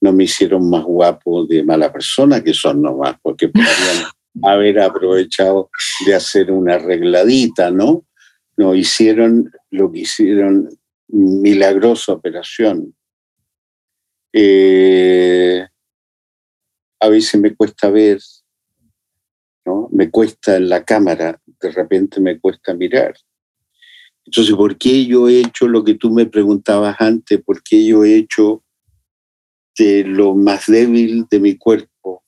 No me hicieron más guapo de mala persona que son nomás, porque podrían haber aprovechado de hacer una arregladita, ¿no? No hicieron lo que hicieron, milagrosa operación. Eh, a veces me cuesta ver, ¿no? me cuesta en la cámara, de repente me cuesta mirar. Entonces, ¿por qué yo he hecho lo que tú me preguntabas antes? ¿Por qué yo he hecho de lo más débil de mi cuerpo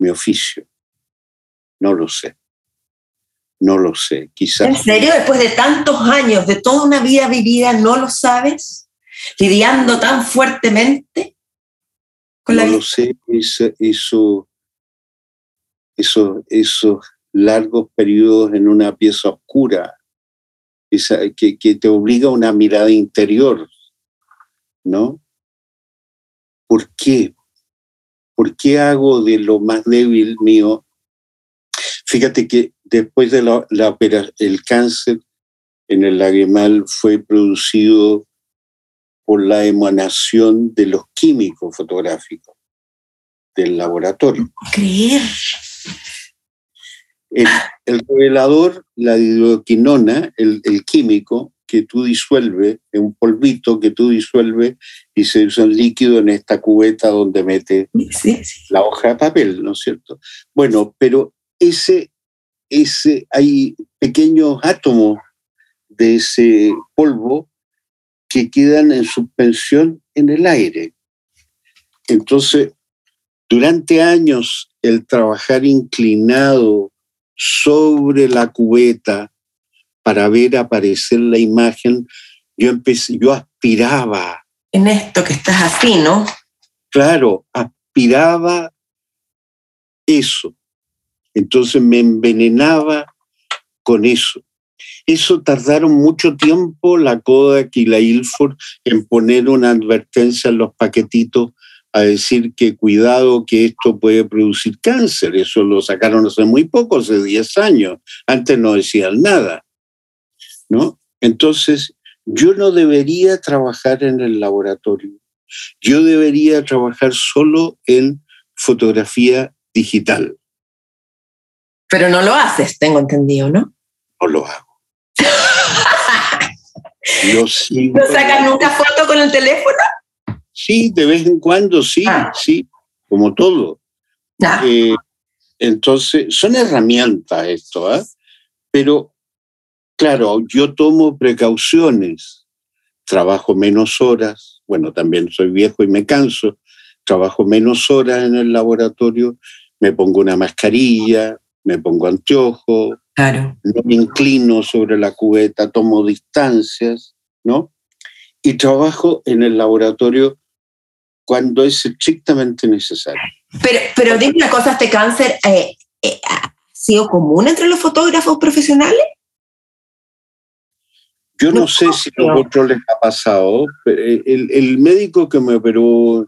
mi oficio? No lo sé. No lo sé, quizás. ¿En serio? Después de tantos años, de toda una vida vivida, ¿no lo sabes? Lidiando tan fuertemente con no lo sé, eso, eso, eso, esos largos periodos en una pieza oscura, que, que te obliga a una mirada interior, ¿no? ¿Por qué? ¿Por qué hago de lo más débil mío? Fíjate que después de la, el cáncer en el lagrimal fue producido por la emanación de los químicos fotográficos del laboratorio. Creer. El, revelador, la hidroquinona, el, químico que tú disuelves, en un polvito que tú disuelves y se usa un líquido en esta cubeta donde mete la hoja de papel, ¿no es cierto? Bueno, pero ese ese, hay pequeños átomos de ese polvo que quedan en suspensión en el aire. Entonces, durante años, el trabajar inclinado sobre la cubeta para ver aparecer la imagen, yo empecé, yo aspiraba. En esto que estás así, ¿no? Claro, aspiraba eso. Entonces me envenenaba con eso. Eso tardaron mucho tiempo la Kodak y la Ilford en poner una advertencia en los paquetitos a decir que cuidado que esto puede producir cáncer. Eso lo sacaron hace muy poco, hace 10 años. Antes no decían nada. ¿no? Entonces, yo no debería trabajar en el laboratorio. Yo debería trabajar solo en fotografía digital. Pero no lo haces, tengo entendido, ¿no? No lo hago. ¿No sacas nunca foto con el teléfono? Sí, de vez en cuando sí, ah. sí, como todo. Ah. Eh, entonces, son herramientas esto, ¿eh? Pero, claro, yo tomo precauciones, trabajo menos horas, bueno, también soy viejo y me canso, trabajo menos horas en el laboratorio, me pongo una mascarilla, me pongo anteojo, claro. no me inclino sobre la cubeta, tomo distancias, ¿no? Y trabajo en el laboratorio cuando es estrictamente necesario. Pero, pero dime una cosa, ¿este cáncer eh, eh, ha sido común entre los fotógrafos profesionales? Yo no, sé si a los otros les ha pasado. El, el médico que me operó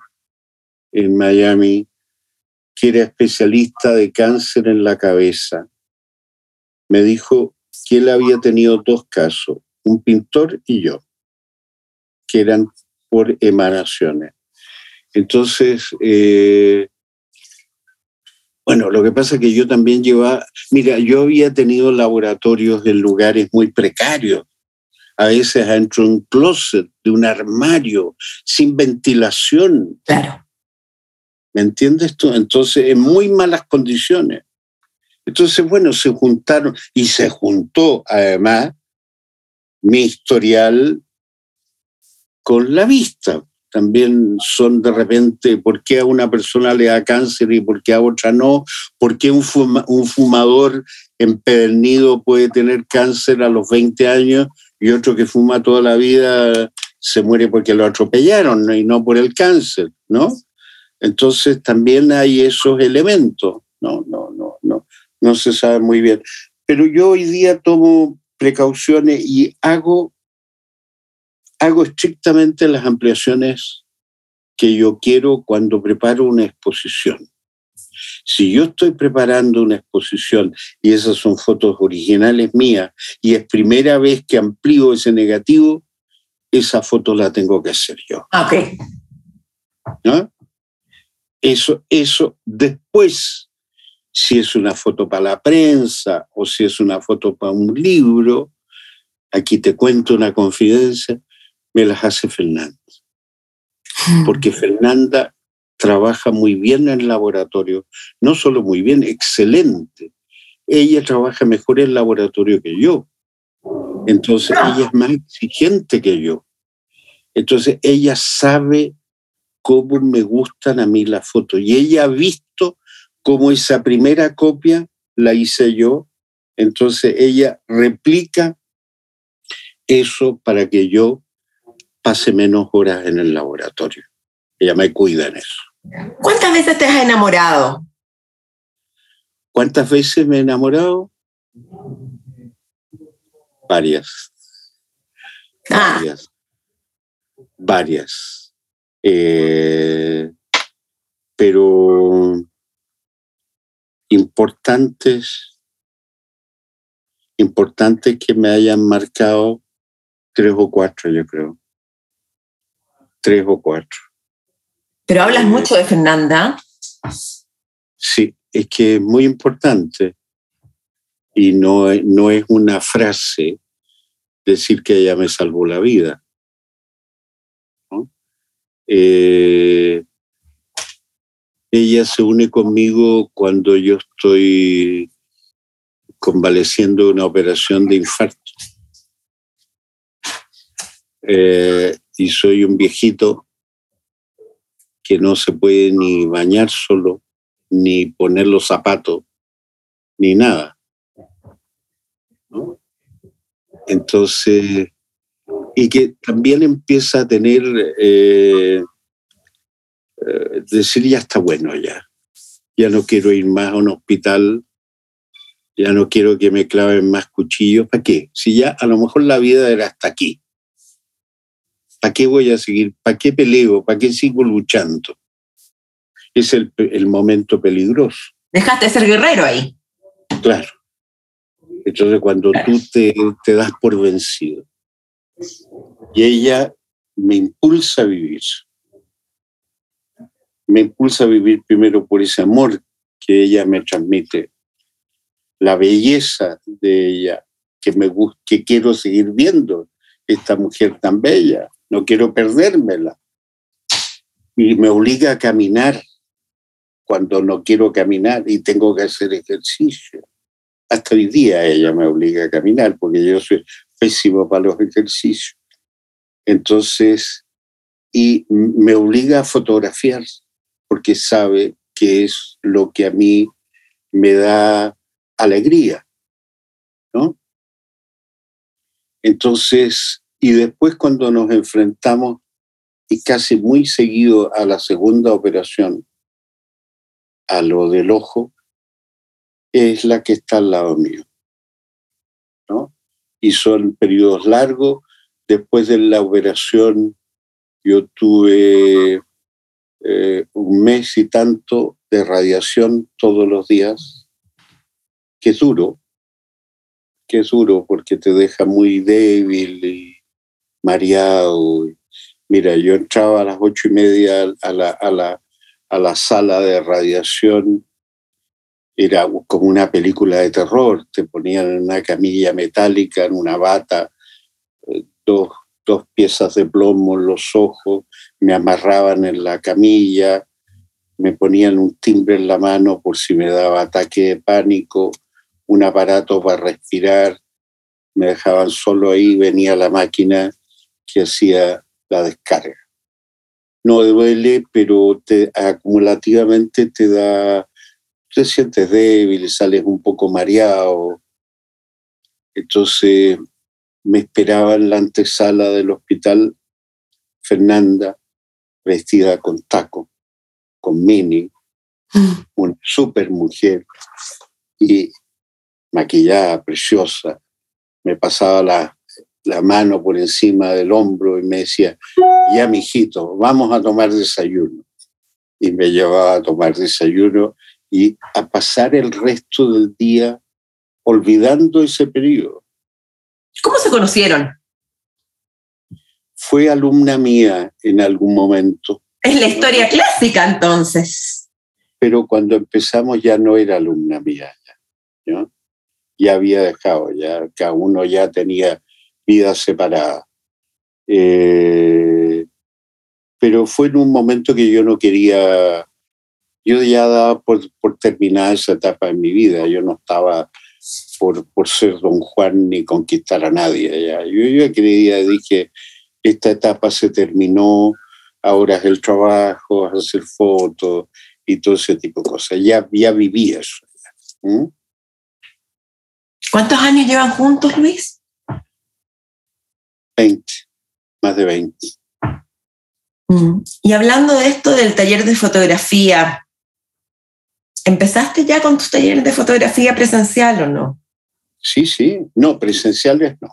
en Miami que era especialista de cáncer en la cabeza, me dijo que él había tenido dos casos, un pintor y yo, que eran por emanaciones. Entonces, eh, bueno, lo que pasa es que yo también llevaba, mira, yo había tenido laboratorios en lugares muy precarios, a veces dentro de un closet, de un armario, sin ventilación. Claro. ¿Me entiendes tú? Entonces, en muy malas condiciones. Entonces, bueno, se juntaron y se juntó además mi historial con la vista. También son de repente por qué a una persona le da cáncer y por qué a otra no, por qué un, un fumador empedernido puede tener cáncer a los 20 años y otro que fuma toda la vida se muere porque lo atropellaron y no por el cáncer, ¿no? Entonces también hay esos elementos, no, no, no, no, no se sabe muy bien. Pero yo hoy día tomo precauciones y hago, hago estrictamente las ampliaciones que yo quiero cuando preparo una exposición. Si yo estoy preparando una exposición y esas son fotos originales mías y es primera vez que amplío ese negativo, esa foto la tengo que hacer yo. Ah, ok. ¿No? Eso, eso después, si es una foto para la prensa o si es una foto para un libro, aquí te cuento una confidencia, me las hace Fernanda. Hmm. Porque Fernanda trabaja muy bien en el laboratorio, no solo muy bien, excelente. Ella trabaja mejor en el laboratorio que yo. Entonces ella es más exigente que yo. Entonces ella sabe cómo me gustan a mí las fotos. Y ella ha visto cómo esa primera copia la hice yo. Entonces ella replica eso para que yo pase menos horas en el laboratorio. Ella me cuida en eso. ¿Cuántas veces te has enamorado? ¿Cuántas veces me he enamorado? Varias. Ah. Varias. Varias. Eh, pero importantes, importantes que me hayan marcado tres o cuatro, yo creo. Tres o cuatro. Pero hablas mucho de Fernanda. Sí, es que es muy importante y no, no es una frase decir que ella me salvó la vida. Eh, ella se une conmigo cuando yo estoy convaleciendo una operación de infarto. Eh, y soy un viejito que no se puede ni bañar solo, ni poner los zapatos, ni nada. Entonces, y que también empieza a tener, eh, eh, decir, ya está bueno ya, ya no quiero ir más a un hospital, ya no quiero que me claven más cuchillos, ¿para qué? Si ya a lo mejor la vida era hasta aquí. ¿Para qué voy a seguir? ¿Para qué peleo? ¿Para qué sigo luchando? Es el, momento peligroso. Dejaste de ser guerrero ahí. Claro. Entonces cuando tú te, te das por vencido y ella me impulsa a vivir, me impulsa a vivir primero por ese amor que ella me transmite, la belleza de ella, que, me, que quiero seguir viendo, esta mujer tan bella, no quiero perdérmela. Y me obliga a caminar cuando no quiero caminar y tengo que hacer ejercicio. Hasta hoy día ella me obliga a caminar porque yo soy pésimo para los ejercicios. Entonces, y me obliga a fotografiar porque sabe que es lo que a mí me da alegría, ¿no? Entonces, y después cuando nos enfrentamos, y casi muy seguido a la segunda operación, a lo del ojo, es la que está al lado mío. ¿no? Y son periodos largos. Después de la operación, yo tuve eh, un mes y tanto de radiación todos los días, que es duro, que es duro porque te deja muy débil y mareado. Mira, yo entraba a las ocho y media a la, a la, a la sala de radiación, era como una película de terror, te ponían en una camilla metálica, en una bata, dos, dos piezas de plomo en los ojos, me amarraban en la camilla, me ponían un timbre en la mano por si me daba ataque de pánico, un aparato para respirar, me dejaban solo ahí, venía la máquina que hacía la descarga. No duele, pero te, acumulativamente te da, te sientes débil, sales un poco mareado. Entonces me esperaba en la antesala del hospital Fernanda, vestida con taco, con mini, una super mujer y maquillada, preciosa. Me pasaba la, la mano por encima del hombro y me decía, ya mijito, vamos a tomar desayuno. Y me llevaba a tomar desayuno y a pasar el resto del día olvidando ese periodo. ¿Cómo se conocieron? Fue alumna mía en algún momento. Es la historia clásica entonces. Pero cuando empezamos ya no era alumna mía, ya, ya había dejado, ya cada uno ya tenía vida separada. Eh, pero fue en un momento que yo no quería, yo ya daba por, por terminada esa etapa en mi vida, yo no estaba por, por ser don Juan ni conquistar a nadie. Ya. Yo, yo creía, dije, esta etapa se terminó, ahora es el trabajo, hacer fotos y todo ese tipo de cosas. Ya, ya viví eso. ¿Cuántos años llevan juntos, Luis? 20, más de 20. Mm. Y hablando de esto del taller de fotografía, ¿empezaste ya con tus talleres de fotografía presencial o no? Sí, sí, no, presenciales no.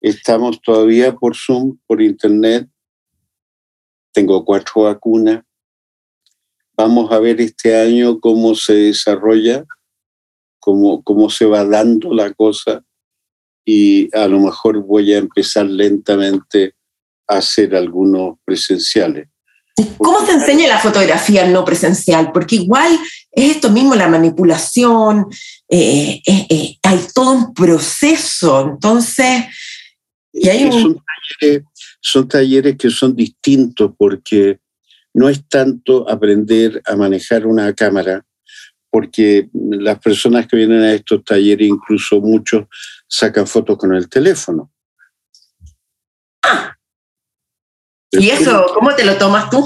Estamos todavía por Zoom, por Internet. Tengo cuatro vacunas. Vamos a ver este año cómo se desarrolla, cómo, cómo se va dando la cosa y a lo mejor voy a empezar lentamente a hacer algunos presenciales. ¿Cómo se enseña la fotografía no presencial? Porque igual es esto mismo, la manipulación, eh, eh, eh, hay todo un proceso, entonces... Y hay son, talleres, son talleres que son distintos porque no es tanto aprender a manejar una cámara, porque las personas que vienen a estos talleres, incluso muchos, sacan fotos con el teléfono. Ah. ¿Y eso cómo te lo tomas tú?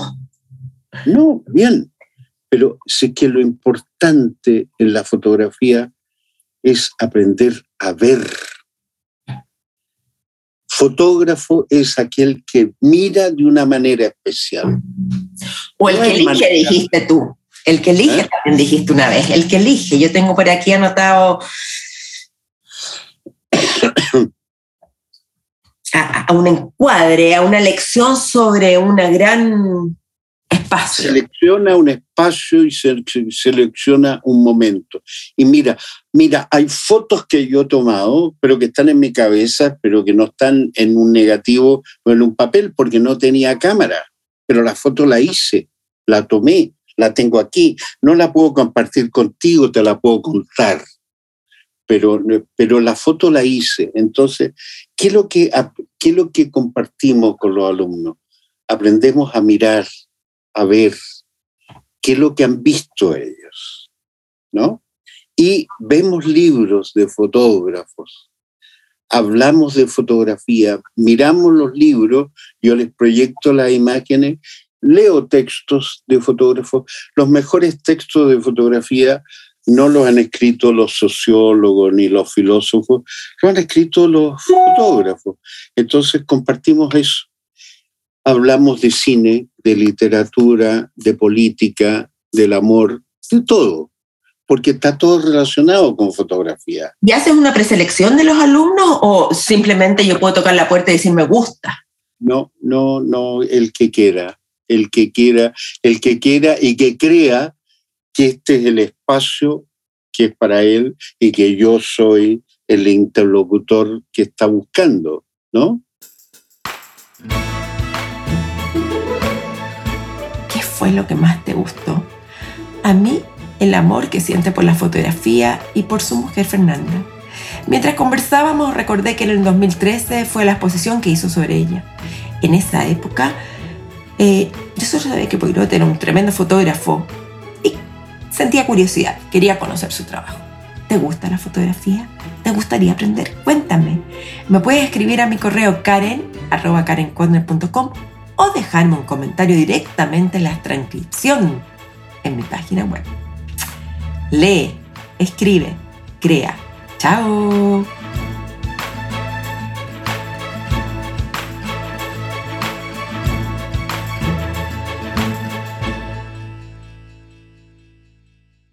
No, bien, pero sé que lo importante en la fotografía es aprender a ver. Fotógrafo es aquel que mira de una manera especial. O el que elige, dijiste tú. El que elige ¿Eh? también dijiste una vez. El que elige. Yo tengo por aquí anotado a, un encuadre, a una lección sobre una gran espacio. Selecciona un espacio y selecciona un momento. Y mira, mira, hay fotos que yo he tomado, pero que están en mi cabeza, pero que no están en un negativo o en un papel, porque no tenía cámara. Pero la foto la hice, la tomé, la tengo aquí. No la puedo compartir contigo, te la puedo contar pero, pero la foto la hice. Entonces, ¿qué es, lo que, ¿qué es lo que compartimos con los alumnos? Aprendemos a mirar, a ver qué es lo que han visto ellos, ¿no? Y vemos libros de fotógrafos, hablamos de fotografía, miramos los libros, yo les proyecto las imágenes, leo textos de fotógrafos, los mejores textos de fotografía no lo han escrito los sociólogos ni los filósofos, lo han escrito los fotógrafos. Entonces compartimos eso. Hablamos de cine, de literatura, de política, del amor, de todo, porque está todo relacionado con fotografía. ¿Y haces una preselección de los alumnos o simplemente yo puedo tocar la puerta y decir me gusta? No, no, no, el que quiera, el que quiera, el que quiera y que crea que este es el espacio que es para él y que yo soy el interlocutor que está buscando, ¿no? ¿Qué fue lo que más te gustó? A mí, el amor que siente por la fotografía y por su mujer Fernanda. Mientras conversábamos, recordé que en el 2013 fue la exposición que hizo sobre ella. En esa época, eh, yo solo sabía que Poirot era un tremendo fotógrafo Sentía curiosidad, quería conocer su trabajo. ¿Te gusta la fotografía? ¿Te gustaría aprender? Cuéntame. Me puedes escribir a mi correo karen, arroba karencorner.com o dejarme un comentario directamente en la transcripción en mi página web. Lee, escribe, crea. ¡Chao!